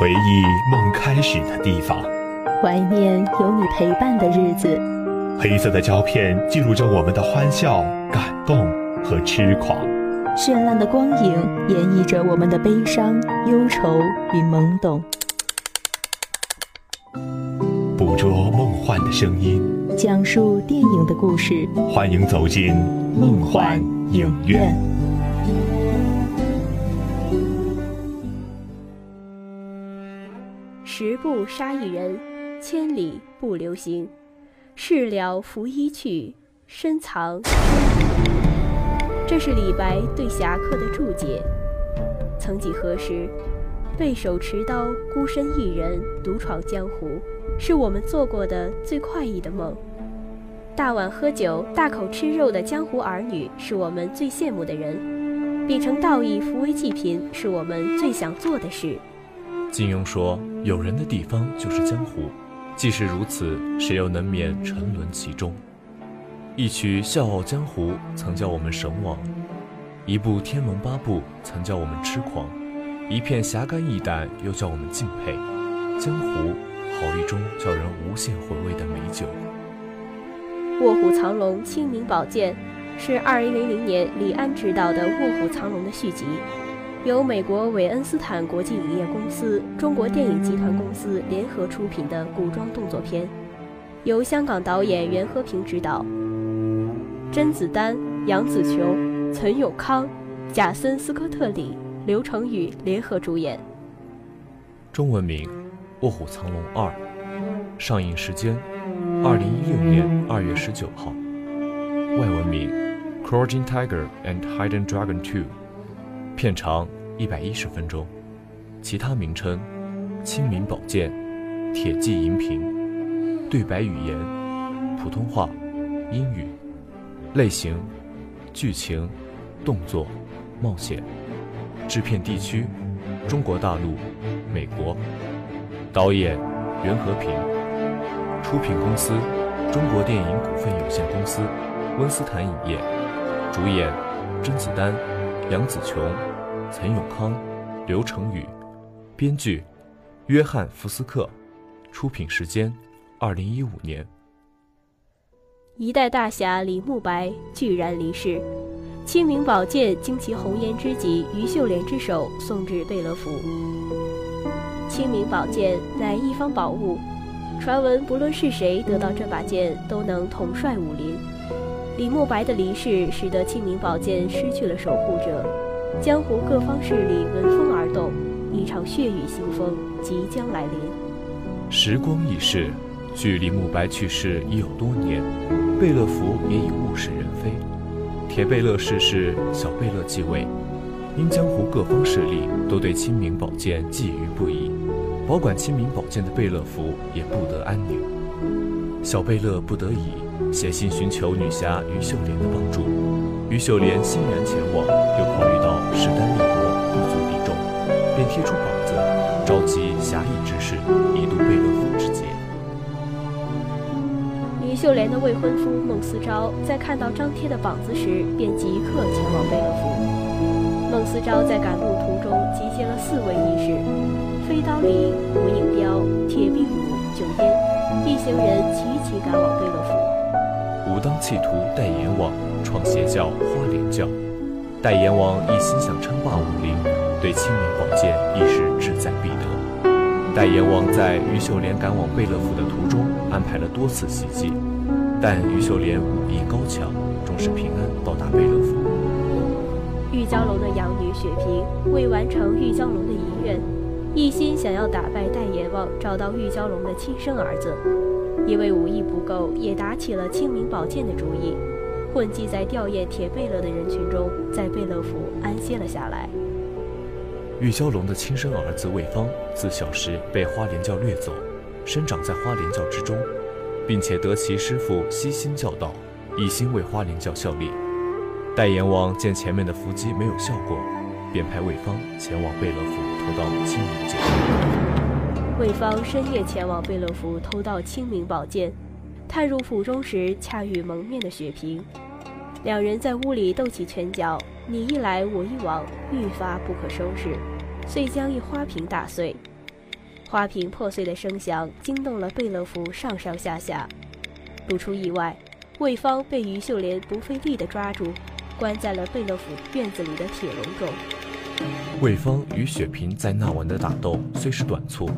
回忆梦开始的地方，怀念有你陪伴的日子。黑色的胶片记录着我们的欢笑、感动和痴狂。绚烂的光影演绎着我们的悲伤、忧愁与懵懂。捕捉梦幻的声音，讲述电影的故事。欢迎走进梦幻影院。十步杀一人，千里不留行。事了拂衣去，深藏。这是李白对侠客的注解。曾几何时，背手持刀，孤身一人独闯江湖，是我们做过的最快意的梦。大碗喝酒，大口吃肉的江湖儿女，是我们最羡慕的人。秉承道义，扶危济贫，是我们最想做的事。金庸说：“有人的地方就是江湖。”即使如此，谁又能免沉沦其中？一曲《笑傲江湖》曾叫我们神往，一部《天龙八部》曾叫我们痴狂，一片侠肝义胆又叫我们敬佩。江湖，好一种叫人无限回味的美酒。《卧虎藏龙·清明宝剑》是2000年李安执导的《卧虎藏龙》的续集。由美国韦恩斯坦国际影业公司、中国电影集团公司联合出品的古装动作片，由香港导演袁和平执导，甄子丹、杨紫琼、陈永康、贾森·斯科特里、刘承宇联合主演。中文名《卧虎藏龙二》，上映时间：二零一六年二月十九号。外文名《Crouching Tiger and Hidden Dragon Two》。片长一百一十分钟，其他名称：《清明宝鉴》《铁骑银屏》。对白语言：普通话、英语。类型：剧情、动作、冒险。制片地区：中国大陆、美国。导演：袁和平。出品公司：中国电影股份有限公司、温斯坦影业。主演：甄子丹、杨紫琼。陈永康、刘成宇，编剧约翰·福斯克，出品时间二零一五年。一代大侠李慕白居然离世，清明宝剑经其红颜知己于秀莲之手送至贝勒府。清明宝剑乃一方宝物，传闻不论是谁得到这把剑，都能统帅武林。李慕白的离世，使得清明宝剑失去了守护者。江湖各方势力闻风而动，一场血雨腥风即将来临。时光易逝，距离慕白去世已有多年，贝勒府也已物是人非。铁贝勒逝世，小贝勒继位，因江湖各方势力都对清明宝剑觊觎不已，保管清明宝剑的贝勒府也不得安宁。小贝勒不得已写信寻求女侠于秀莲的帮助。于秀莲欣然前往，又考虑势单力薄，不足敌众，便贴出膀子，召集侠义之士，以度贝勒府之劫。于秀莲的未婚夫孟思昭在看到张贴的膀子时，便即刻前往贝勒府。孟思昭在赶路途中集结了四位义士：飞刀李、胡应彪、铁臂武、九烟，一行人齐齐赶往贝勒府。武当企图代阎王。创邪教花莲教，代阎王一心想称霸武林，对清明宝剑亦是志在必得。代阎王在于秀莲赶往贝勒府的途中安排了多次袭击，但于秀莲武艺高强，终是平安到达贝勒府。玉娇龙的养女雪萍为完成玉娇龙的遗愿，一心想要打败代阎王，找到玉娇龙的亲生儿子，因为武艺不够，也打起了清明宝剑的主意。混迹在吊唁铁贝勒的人群中，在贝勒府安歇了下来。玉娇龙的亲生儿子魏方，自小时被花莲教掠走，生长在花莲教之中，并且得其师父悉心教导，一心为花莲教效力。代阎王见前面的伏击没有效果，便派魏方前往贝勒府偷盗清明剑。魏方深夜前往贝勒府偷盗清明宝剑。探入府中时，恰遇蒙面的雪萍，两人在屋里斗起拳脚，你一来我一往，愈发不可收拾，遂将一花瓶打碎。花瓶破碎的声响惊动了贝勒府上上下下。不出意外，魏芳被于秀莲不费力地抓住，关在了贝勒府院子里的铁笼中。魏芳与雪萍在那晚的打斗虽是短促，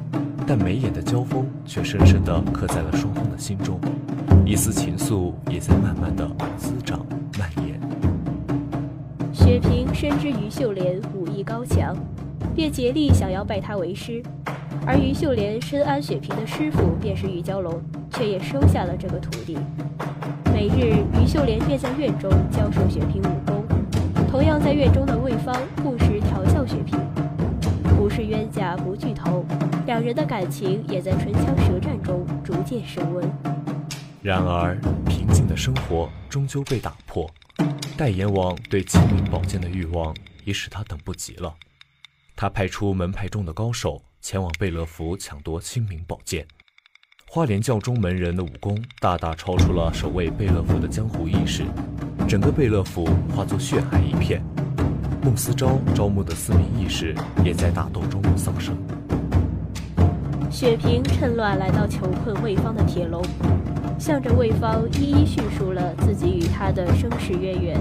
但眉眼的交锋却深深地刻在了双方的心中，一丝情愫也在慢慢的滋长蔓延。雪萍深知于秀莲武艺高强，便竭力想要拜她为师，而于秀莲深谙雪萍的师傅便是玉娇龙，却也收下了这个徒弟。每日，于秀莲便在院中教授雪萍武功。同样在院中的魏芳不时调笑雪萍，不是冤家不聚头，两人的感情也在唇枪舌战中逐渐升温。然而，平静的生活终究被打破，代阎王对清明宝剑的欲望也使他等不及了。他派出门派中的高手前往贝勒府抢夺清明宝剑。花莲教中门人的武功大大超出了守卫贝勒府的江湖义士。整个贝勒府化作血海一片，孟思昭招募的四名义士也在打斗中丧生。雪萍趁乱来到囚困魏芳的铁笼，向着魏芳一一叙述了自己与他的生死渊源。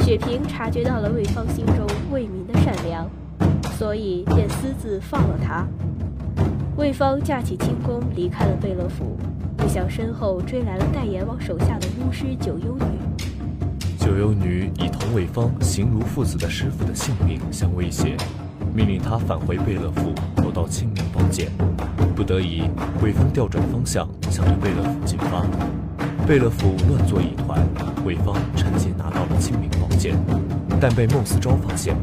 雪萍察觉到了魏芳心中为民的善良，所以便私自放了他。魏芳架起轻功离开了贝勒府，不想身后追来了代阎王手下的巫师九幽女。九幽女以同魏芳形如父子的师傅的性命相威胁，命令他返回贝勒府夺到清明宝剑。不得已，魏芳调转方向，向着贝勒府进发。贝勒府乱作一团，魏芳趁机拿到了清明宝剑，但被孟思昭发现。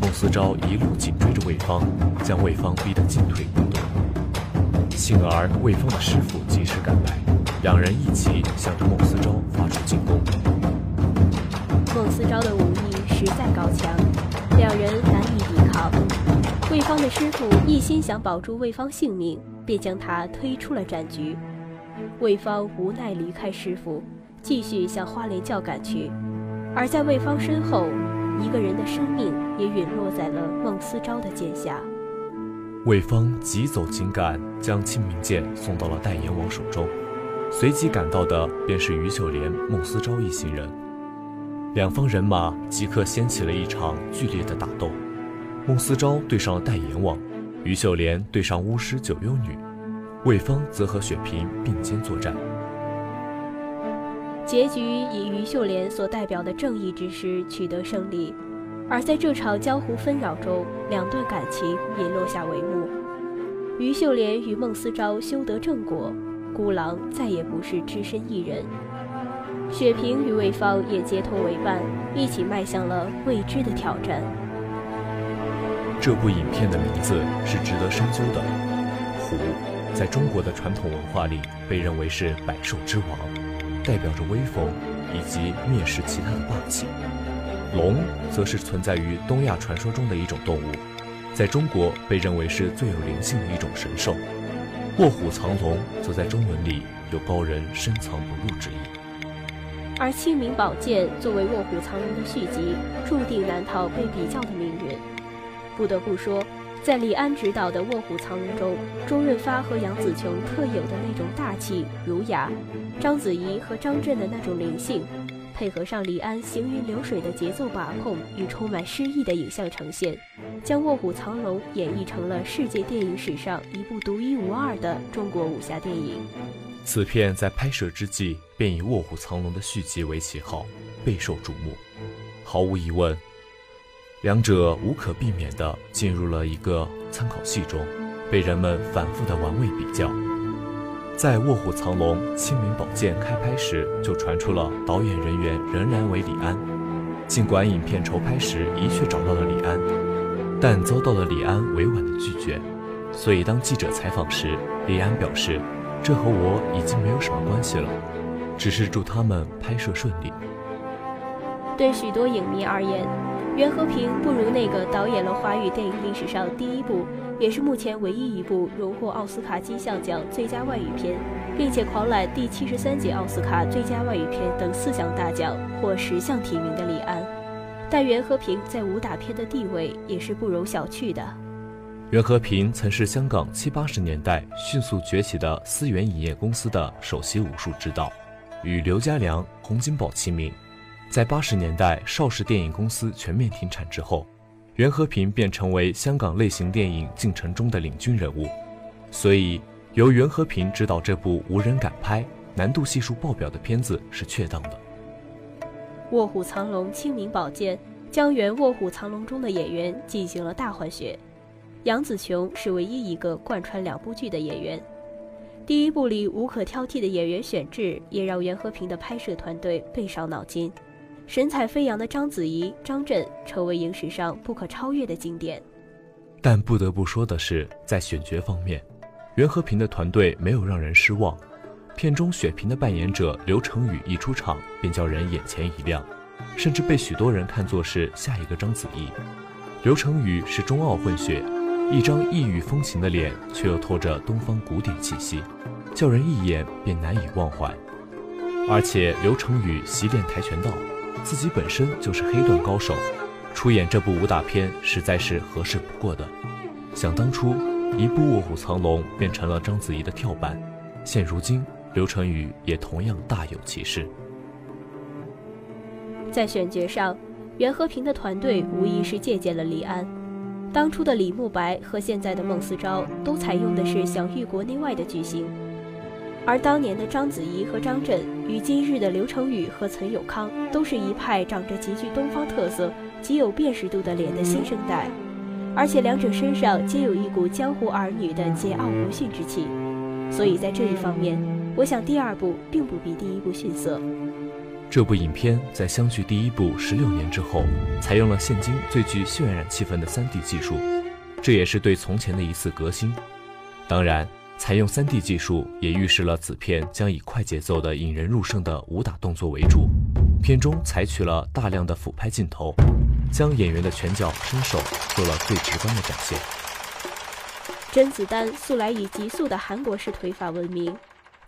孟思昭一路紧追着魏芳，将魏芳逼得进退不得。幸而魏芳的师傅及时赶来，两人一起向着孟思昭发出进攻。孟思昭的武艺实在高强，两人难以抵抗。魏芳的师傅一心想保住魏芳性命，便将他推出了战局。魏芳无奈离开师傅，继续向花莲教赶去。而在魏芳身后，一个人的生命也陨落在了孟思昭的剑下。魏芳急走紧赶，将清明剑送到了代阎王手中。随即赶到的便是于秀莲、孟思昭一行人。两方人马即刻掀起了一场剧烈的打斗，孟思昭对上了代阎王，于秀莲对上巫师九幽女，魏芳则和雪萍并肩作战。结局以于秀莲所代表的正义之师取得胜利，而在这场江湖纷扰中，两段感情也落下帷幕。于秀莲与孟思昭修得正果，孤狼再也不是只身一人。雪萍与魏芳也结同为伴，一起迈向了未知的挑战。这部影片的名字是值得深究的。虎，在中国的传统文化里被认为是百兽之王，代表着威风以及蔑视其他的霸气。龙，则是存在于东亚传说中的一种动物，在中国被认为是最有灵性的一种神兽。卧虎藏龙，则在中文里有高人深藏不露之意。而清明宝剑作为《卧虎藏龙》的续集，注定难逃被比较的命运。不得不说，在李安执导的《卧虎藏龙》中，周润发和杨紫琼特有的那种大气儒雅，章子怡和张震的那种灵性，配合上李安行云流水的节奏把控与充满诗意的影像呈现，将《卧虎藏龙》演绎成了世界电影史上一部独一无二的中国武侠电影。此片在拍摄之际便以《卧虎藏龙》的续集为旗号，备受瞩目。毫无疑问，两者无可避免地进入了一个参考系中，被人们反复的玩味比较。在《卧虎藏龙》《清明宝剑》开拍时，就传出了导演人员仍然为李安。尽管影片筹拍时的确找到了李安，但遭到了李安委婉的拒绝。所以当记者采访时，李安表示。这和我已经没有什么关系了，只是祝他们拍摄顺利。对许多影迷而言，袁和平不如那个导演了华语电影历史上第一部，也是目前唯一一部荣获奥斯卡金像奖最佳外语片，并且狂揽第七十三届奥斯卡最佳外语片等四项大奖，获十项提名的李安。但袁和平在武打片的地位也是不容小觑的。袁和平曾是香港七八十年代迅速崛起的思源影业公司的首席武术指导，与刘家良、洪金宝齐名。在八十年代邵氏电影公司全面停产之后，袁和平便成为香港类型电影进程中的领军人物。所以，由袁和平执导这部无人敢拍、难度系数爆表的片子是确当的。《卧虎藏龙》《清明宝剑》将原《卧虎藏龙》中的演员进行了大换血。杨紫琼是唯一一个贯穿两部剧的演员。第一部里无可挑剔的演员选制，也让袁和平的拍摄团队倍伤脑筋。神采飞扬的章子怡、张震成为影史上不可超越的经典。但不得不说的是，在选角方面，袁和平的团队没有让人失望。片中雪萍的扮演者刘承宇一出场便叫人眼前一亮，甚至被许多人看作是下一个章子怡。刘承宇是中澳混血。一张异域风情的脸，却又透着东方古典气息，叫人一眼便难以忘怀。而且刘承宇习练跆拳道，自己本身就是黑段高手，出演这部武打片实在是合适不过的。想当初，一部《卧虎藏龙》便成了章子怡的跳板，现如今刘承宇也同样大有其事。在选角上，袁和平的团队无疑是借鉴了李安。当初的李慕白和现在的孟思昭都采用的是享誉国内外的巨星，而当年的章子怡和张震与今日的刘成宇和陈友康都是一派长着极具东方特色、极有辨识度的脸的新生代，而且两者身上皆有一股江湖儿女的桀骜不驯之气，所以在这一方面，我想第二部并不比第一部逊色。这部影片在相距第一部十六年之后，采用了现今最具渲染气氛的 3D 技术，这也是对从前的一次革新。当然，采用 3D 技术也预示了此片将以快节奏的引人入胜的武打动作为主。片中采取了大量的俯拍镜头，将演员的拳脚身手做了最直观的展现。甄子丹素来以急速的韩国式腿法闻名。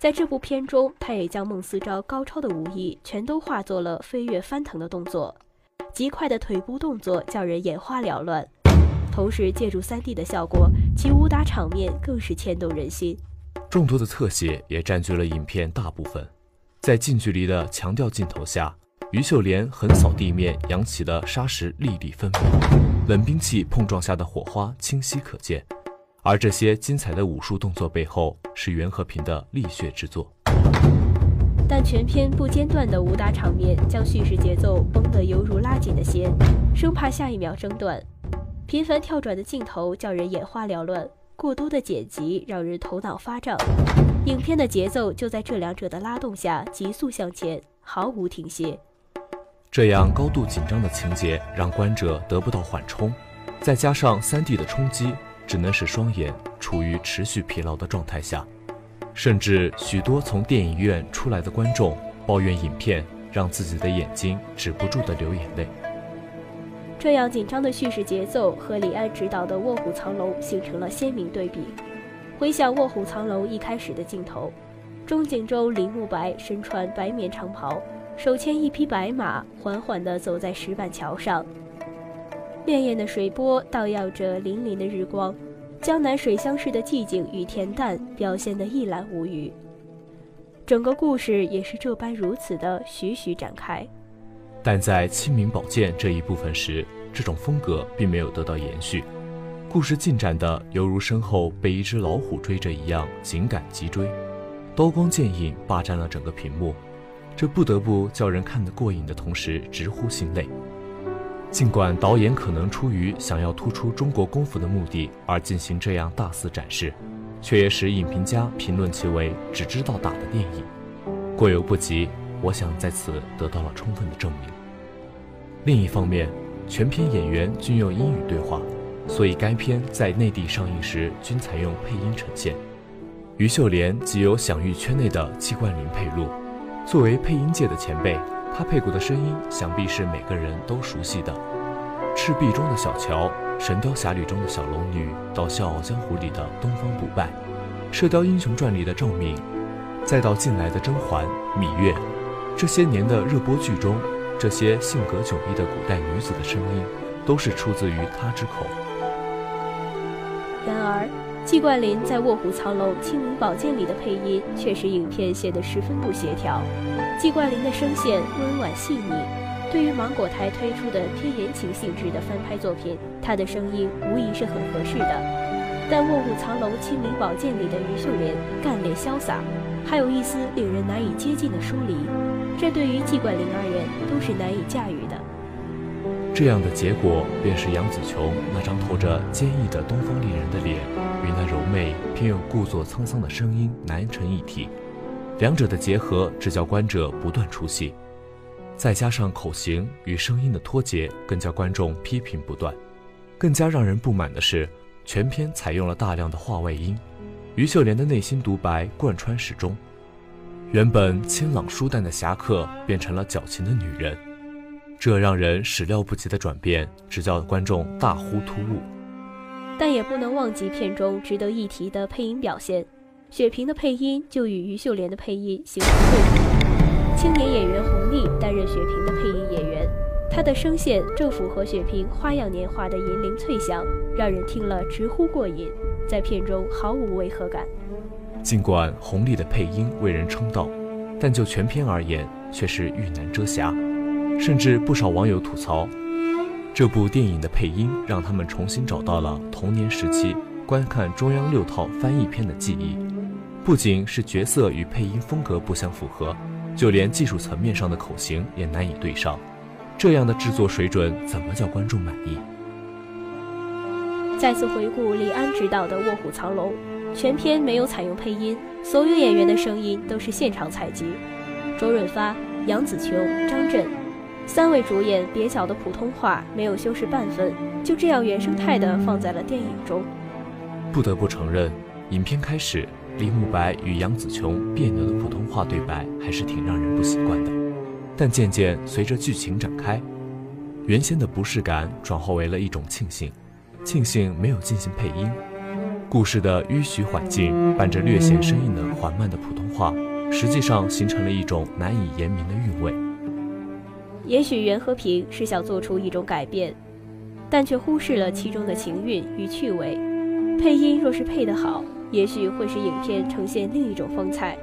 在这部片中，他也将孟思昭高超的武艺全都化作了飞跃翻腾的动作，极快的腿部动作叫人眼花缭乱。同时，借助 3D 的效果，其武打场面更是牵动人心。众多的特写也占据了影片大部分，在近距离的强调镜头下，于秀莲横扫地面扬起的沙石粒粒分明，冷兵器碰撞下的火花清晰可见。而这些精彩的武术动作背后，是袁和平的力血之作。但全片不间断的武打场面，将叙事节奏绷得犹如拉紧的弦，生怕下一秒中断。频繁跳转的镜头叫人眼花缭乱，过多的剪辑让人头脑发胀。影片的节奏就在这两者的拉动下急速向前，毫无停歇。这样高度紧张的情节让观者得不到缓冲，再加上 3D 的冲击。只能使双眼处于持续疲劳的状态下，甚至许多从电影院出来的观众抱怨影片让自己的眼睛止不住的流眼泪。这样紧张的叙事节奏和李安执导的《卧虎藏龙》形成了鲜明对比。回想《卧虎藏龙》一开始的镜头，中景中李慕白身穿白棉长袍，手牵一匹白马，缓缓地走在石板桥上。潋滟的水波荡漾着粼粼的日光，江南水乡式的寂静与恬淡表现得一览无余。整个故事也是这般如此的徐徐展开。但在清明宝剑这一部分时，这种风格并没有得到延续，故事进展的犹如身后被一只老虎追着一样紧赶急追，刀光剑影霸占了整个屏幕，这不得不叫人看得过瘾的同时直呼心累。尽管导演可能出于想要突出中国功夫的目的而进行这样大肆展示，却也使影评家评论其为只知道打的电影，过犹不及。我想在此得到了充分的证明。另一方面，全片演员均用英语对话，所以该片在内地上映时均采用配音呈现。于秀莲即由享誉圈内的季冠霖配录，作为配音界的前辈。他配过的声音，想必是每个人都熟悉的，《赤壁》中的小乔，《神雕侠侣》中的小龙女，到《笑傲江湖》里的东方不败，《射雕英雄传》里的赵敏，再到近来的甄嬛、芈月，这些年的热播剧中，这些性格迥异的古代女子的声音，都是出自于他之口。然而，季冠霖在《卧虎藏龙·清明宝剑》里的配音却使影片显得十分不协调。季冠霖的声线温婉细腻，对于芒果台推出的偏言情性质的翻拍作品，他的声音无疑是很合适的。但《卧虎藏龙·清明宝剑》里的于秀莲干练潇洒，还有一丝令人难以接近的疏离，这对于季冠霖而言都是难以驾驭的。这样的结果，便是杨紫琼那张透着坚毅的东方丽人的脸，媚偏又故作沧桑的声音难成一体，两者的结合只叫观者不断出戏。再加上口型与声音的脱节，更叫观众批评不断。更加让人不满的是，全片采用了大量的话外音，于秀莲的内心独白贯穿始终，原本清朗舒淡的侠客变成了矫情的女人。这让人始料不及的转变，只叫观众大呼突兀。但也不能忘记片中值得一提的配音表现，雪萍的配音就与于秀莲的配音形成对比。青年演员洪丽担任雪萍的配音演员，她的声线正符合雪萍花样年华的银铃脆响，让人听了直呼过瘾，在片中毫无违和感。尽管洪丽的配音为人称道，但就全片而言，却是遇难遮瑕。甚至不少网友吐槽，这部电影的配音让他们重新找到了童年时期观看中央六套翻译片的记忆。不仅是角色与配音风格不相符合，就连技术层面上的口型也难以对上。这样的制作水准，怎么叫观众满意？再次回顾李安执导的《卧虎藏龙》，全片没有采用配音，所有演员的声音都是现场采集。周润发、杨紫琼、张震。三位主演蹩脚的普通话没有修饰半分，就这样原生态的放在了电影中。不得不承认，影片开始，李慕白与杨紫琼别扭的普通话对白还是挺让人不习惯的。但渐渐随着剧情展开，原先的不适感转化为了一种庆幸，庆幸没有进行配音。故事的迂徐缓进，伴着略显生硬的缓慢的普通话，实际上形成了一种难以言明的韵味。也许袁和平是想做出一种改变，但却忽视了其中的情韵与趣味。配音若是配得好，也许会使影片呈现另一种风采。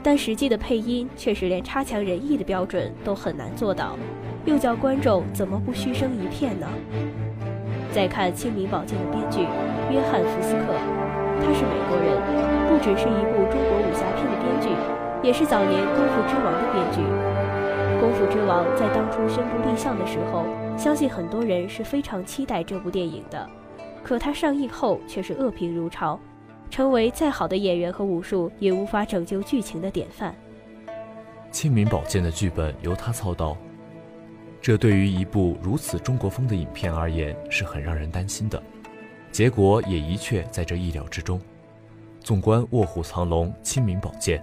但实际的配音却是连差强人意的标准都很难做到，又叫观众怎么不嘘声一片呢？再看《清明宝剑》的编剧约翰·福斯克，他是美国人，不只是一部中国武侠片的编剧，也是早年《功夫之王》的编剧。《功夫之王》在当初宣布立项的时候，相信很多人是非常期待这部电影的。可它上映后却是恶评如潮，成为再好的演员和武术也无法拯救剧情的典范。《清明宝剑》的剧本由他操刀，这对于一部如此中国风的影片而言是很让人担心的。结果也一确在这意料之中。纵观《卧虎藏龙》《清明宝剑》。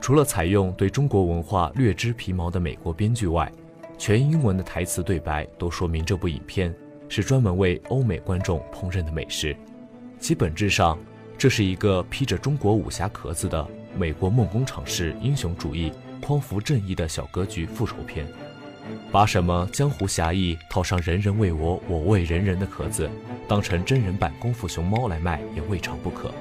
除了采用对中国文化略知皮毛的美国编剧外，全英文的台词对白都说明这部影片是专门为欧美观众烹饪的美食。其本质上，这是一个披着中国武侠壳子的美国梦工厂式英雄主义、匡扶正义的小格局复仇片。把什么江湖侠义套上人人为我，我为人人的壳子，当成真人版功夫熊猫来卖，也未尝不可。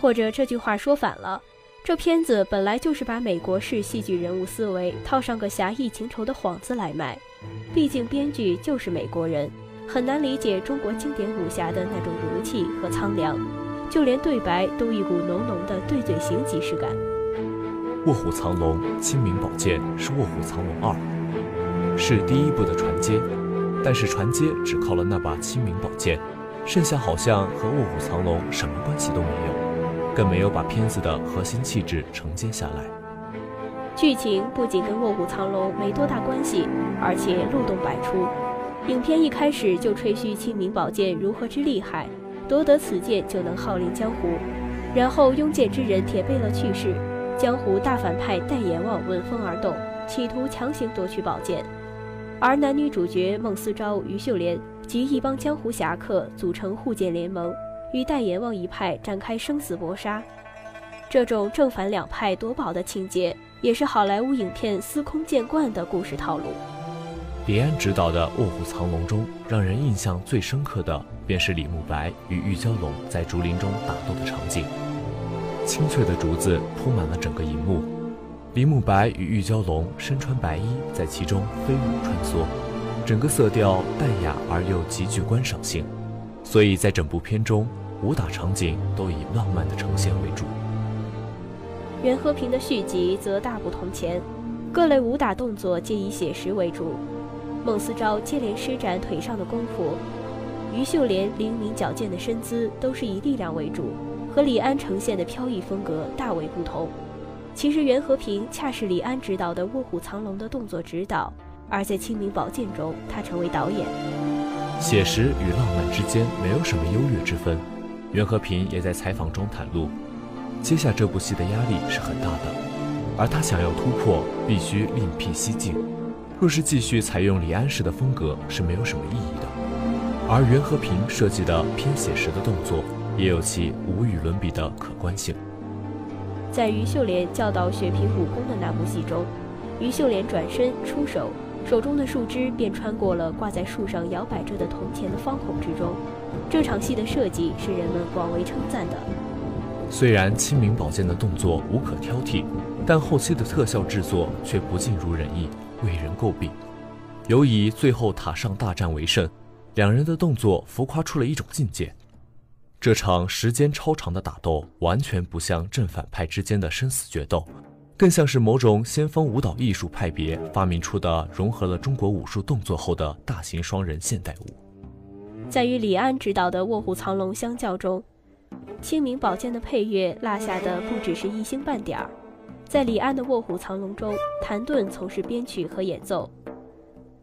或者这句话说反了。这片子本来就是把美国式戏剧人物思维套上个侠义情仇的幌子来卖，毕竟编剧就是美国人，很难理解中国经典武侠的那种儒气和苍凉，就连对白都一股浓浓的对嘴型即视感。《卧虎藏龙·清明宝剑》是《卧虎藏龙二》，是第一部的传接，但是传接只靠了那把清明宝剑，剩下好像和《卧虎藏龙》什么关系都没有。更没有把片子的核心气质承接下来。剧情不仅跟《卧虎藏龙》没多大关系，而且漏洞百出。影片一开始就吹嘘清明宝剑如何之厉害，夺得此剑就能号令江湖。然后拥剑之人铁贝勒去世，江湖大反派戴阎王闻风而动，企图强行夺取宝剑。而男女主角孟思昭、于秀莲及一帮江湖侠客组成护剑联盟。与戴阎王一派展开生死搏杀，这种正反两派夺宝的情节，也是好莱坞影片司空见惯的故事套路。李安执导的《卧虎藏龙》中，让人印象最深刻的便是李慕白与玉娇龙在竹林中打斗的场景。青翠的竹子铺满了整个银幕，李慕白与玉娇龙身穿白衣在其中飞舞穿梭，整个色调淡雅而又极具观赏性。所以在整部片中，武打场景都以浪漫的呈现为主。袁和平的续集则大不同前，各类武打动作皆以写实为主。孟思昭接连施展腿上的功夫，于秀莲灵敏矫健的身姿都是以力量为主，和李安呈现的飘逸风格大为不同。其实袁和平恰是李安执导的《卧虎藏龙》的动作指导，而在《清明宝剑》中，他成为导演。写实与浪漫之间没有什么优越之分。袁和平也在采访中袒露，接下这部戏的压力是很大的，而他想要突破，必须另辟蹊径。若是继续采用李安式的风格是没有什么意义的，而袁和平设计的偏写实的动作也有其无与伦比的可观性。在于秀莲教导雪萍武功的那部戏中，于秀莲转身出手，手中的树枝便穿过了挂在树上摇摆着的铜钱的方孔之中。这场戏的设计是人们广为称赞的。虽然清明宝剑的动作无可挑剔，但后期的特效制作却不尽如人意。为人诟病，尤以最后塔上大战为胜，两人的动作浮夸出了一种境界。这场时间超长的打斗，完全不像正反派之间的生死决斗，更像是某种先锋舞蹈艺术派别发明出的融合了中国武术动作后的大型双人现代舞。在与李安执导的《卧虎藏龙》相较中，《清明宝剑》的配乐落下的不只是一星半点儿。在李安的《卧虎藏龙》中，谭盾从事编曲和演奏。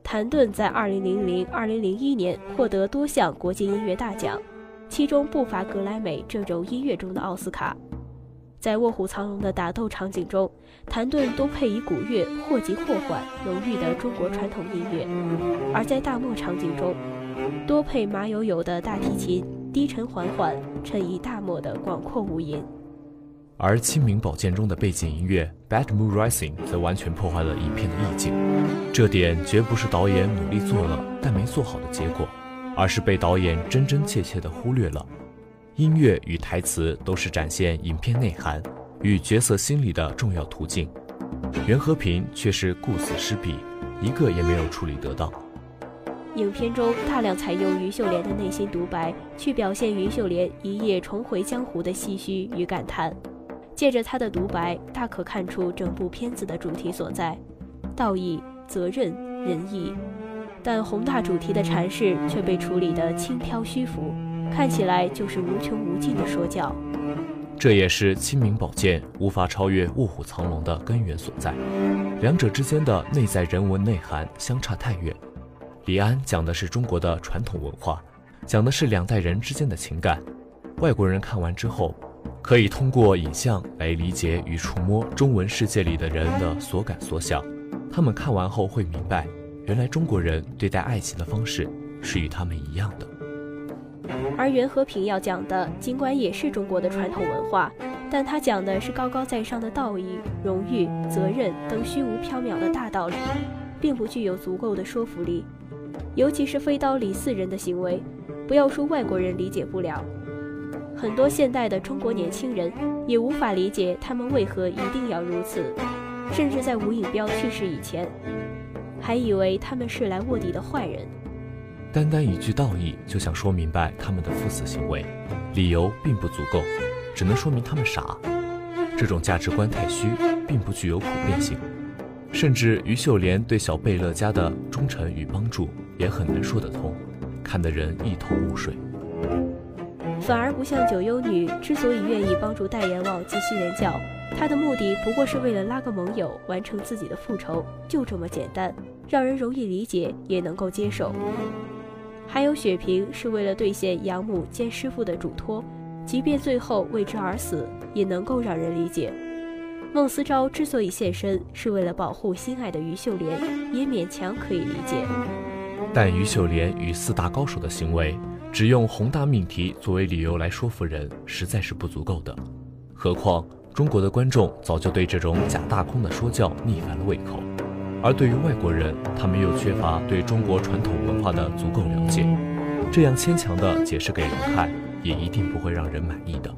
谭盾在2000、2001年获得多项国际音乐大奖，其中不乏格莱美这种音乐中的奥斯卡。在《卧虎藏龙》的打斗场景中，谭盾多配以古乐，或急或缓，浓郁的中国传统音乐；而在大漠场景中，多配马友友的大提琴，低沉缓缓，衬以大漠的广阔无垠。而《清明宝剑》中的背景音乐《Bad Moon Rising》则完全破坏了影片的意境，这点绝不是导演努力做了但没做好的结果，而是被导演真真切切地忽略了。音乐与台词都是展现影片内涵与角色心理的重要途径，袁和平却是顾此失彼，一个也没有处理得当。影片中大量采用于秀莲的内心独白，去表现于秀莲一夜重回江湖的唏嘘与感叹。借着他的独白，大可看出整部片子的主题所在：道义、责任、仁义。但宏大主题的阐释却被处理得轻飘虚浮，看起来就是无穷无尽的说教。这也是《清明宝剑》无法超越《卧虎藏龙》的根源所在，两者之间的内在人文内涵相差太远。李安讲的是中国的传统文化，讲的是两代人之间的情感，外国人看完之后。可以通过影像来理解与触摸中文世界里的人的所感所想，他们看完后会明白，原来中国人对待爱情的方式是与他们一样的。而袁和平要讲的，尽管也是中国的传统文化，但他讲的是高高在上的道义、荣誉、责任等虚无缥缈的大道理，并不具有足够的说服力，尤其是飞刀李四人的行为，不要说外国人理解不了。很多现代的中国年轻人也无法理解他们为何一定要如此，甚至在吴颖彪去世以前，还以为他们是来卧底的坏人。单单一句道义就想说明白他们的赴死行为，理由并不足够，只能说明他们傻。这种价值观太虚，并不具有普遍性。甚至于秀莲对小贝勒家的忠诚与帮助也很难说得通，看得人一头雾水。反而不像九幽女之所以愿意帮助代阎王及西人教，她的目的不过是为了拉个盟友，完成自己的复仇，就这么简单，让人容易理解，也能够接受。还有雪萍是为了兑现养母兼师傅的嘱托，即便最后为之而死，也能够让人理解。孟思昭之所以现身，是为了保护心爱的于秀莲，也勉强可以理解。但于秀莲与四大高手的行为。只用宏大命题作为理由来说服人，实在是不足够的。何况中国的观众早就对这种假大空的说教腻烦了胃口。而对于外国人，他们又缺乏对中国传统文化的足够了解，这样牵强的解释给人看，也一定不会让人满意的。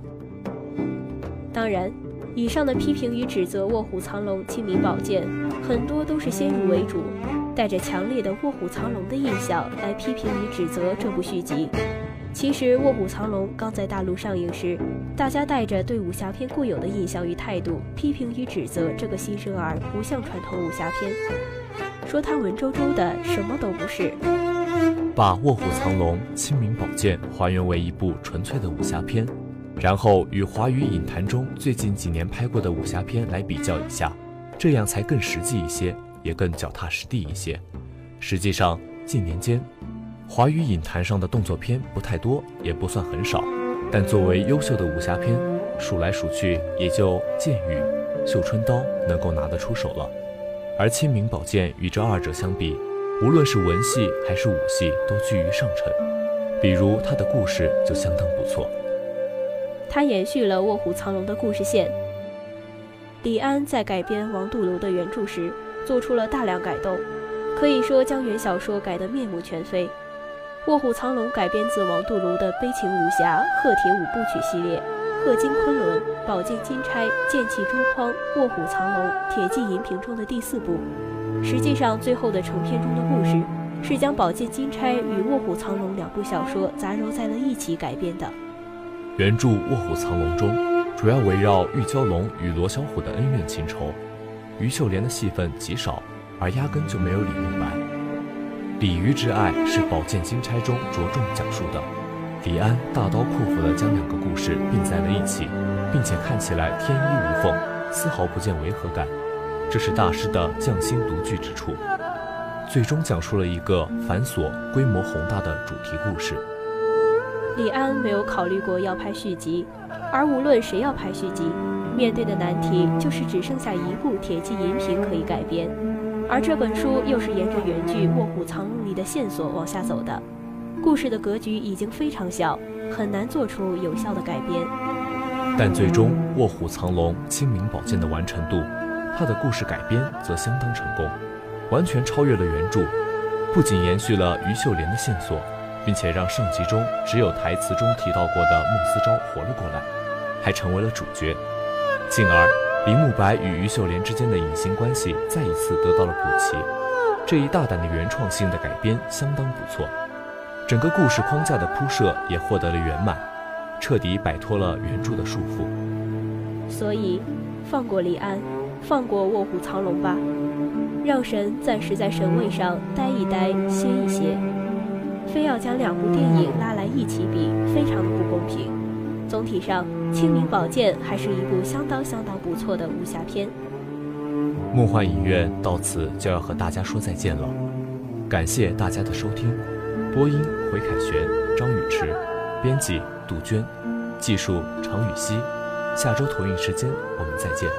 当然，以上的批评与指责《卧虎藏龙·清明宝剑》，很多都是先入为主，带着强烈的《卧虎藏龙》的印象来批评与指责这部续集。其实，《卧虎藏龙》刚在大陆上映时，大家带着对武侠片固有的印象与态度，批评与指责这个新生儿不像传统武侠片，说他文绉绉的，什么都不是。把《卧虎藏龙·清明宝剑》还原为一部纯粹的武侠片。然后与华语影坛中最近几年拍过的武侠片来比较一下，这样才更实际一些，也更脚踏实地一些。实际上，近年间，华语影坛上的动作片不太多，也不算很少。但作为优秀的武侠片，数来数去也就《剑雨》《绣春刀》能够拿得出手了。而《清明宝剑》与这二者相比，无论是文戏还是武戏都居于上乘。比如它的故事就相当不错。它延续了《卧虎藏龙》的故事线。李安在改编王度庐的原著时，做出了大量改动，可以说将原小说改得面目全非。《卧虎藏龙》改编自王度庐的悲情武侠《鹤铁五部曲》系列，《鹤金昆仑》《宝剑金钗》《剑气珠筐》《卧虎藏龙》《铁骑银屏》中的第四部。实际上，最后的成片中的故事，是将《宝剑金钗》与《卧虎藏龙》两部小说杂糅在了一起改编的。原著《卧虎藏龙》中，主要围绕玉娇龙与罗小虎的恩怨情仇，于秀莲的戏份极少，而压根就没有李慕白。鲤鱼之爱是《宝剑金钗》中着重讲述的。李安大刀阔斧地将两个故事并在了一起，并且看起来天衣无缝，丝毫不见违和感，这是大师的匠心独具之处。最终讲述了一个繁琐、规模宏大的主题故事。李安没有考虑过要拍续集，而无论谁要拍续集，面对的难题就是只剩下一部《铁骑银屏》可以改编，而这本书又是沿着原剧《卧虎藏龙》里的线索往下走的，故事的格局已经非常小，很难做出有效的改编。但最终，《卧虎藏龙·清明宝剑》的完成度，它的故事改编则相当成功，完全超越了原著，不仅延续了于秀莲的线索。并且让上集中只有台词中提到过的孟思昭活了过来，还成为了主角，进而李慕白与于秀莲之间的隐形关系再一次得到了补齐。这一大胆的原创性的改编相当不错，整个故事框架的铺设也获得了圆满，彻底摆脱了原著的束缚。所以，放过李安，放过《卧虎藏龙》吧，让神暂时在神位上待一待，歇一歇。非要将两部电影拉来一起比，非常的不公平。总体上，《清明宝剑》还是一部相当相当不错的武侠片。梦幻影院到此就要和大家说再见了，感谢大家的收听。播音：回凯旋、张雨池，编辑：杜鹃，技术：常雨熙。下周投影时间，我们再见。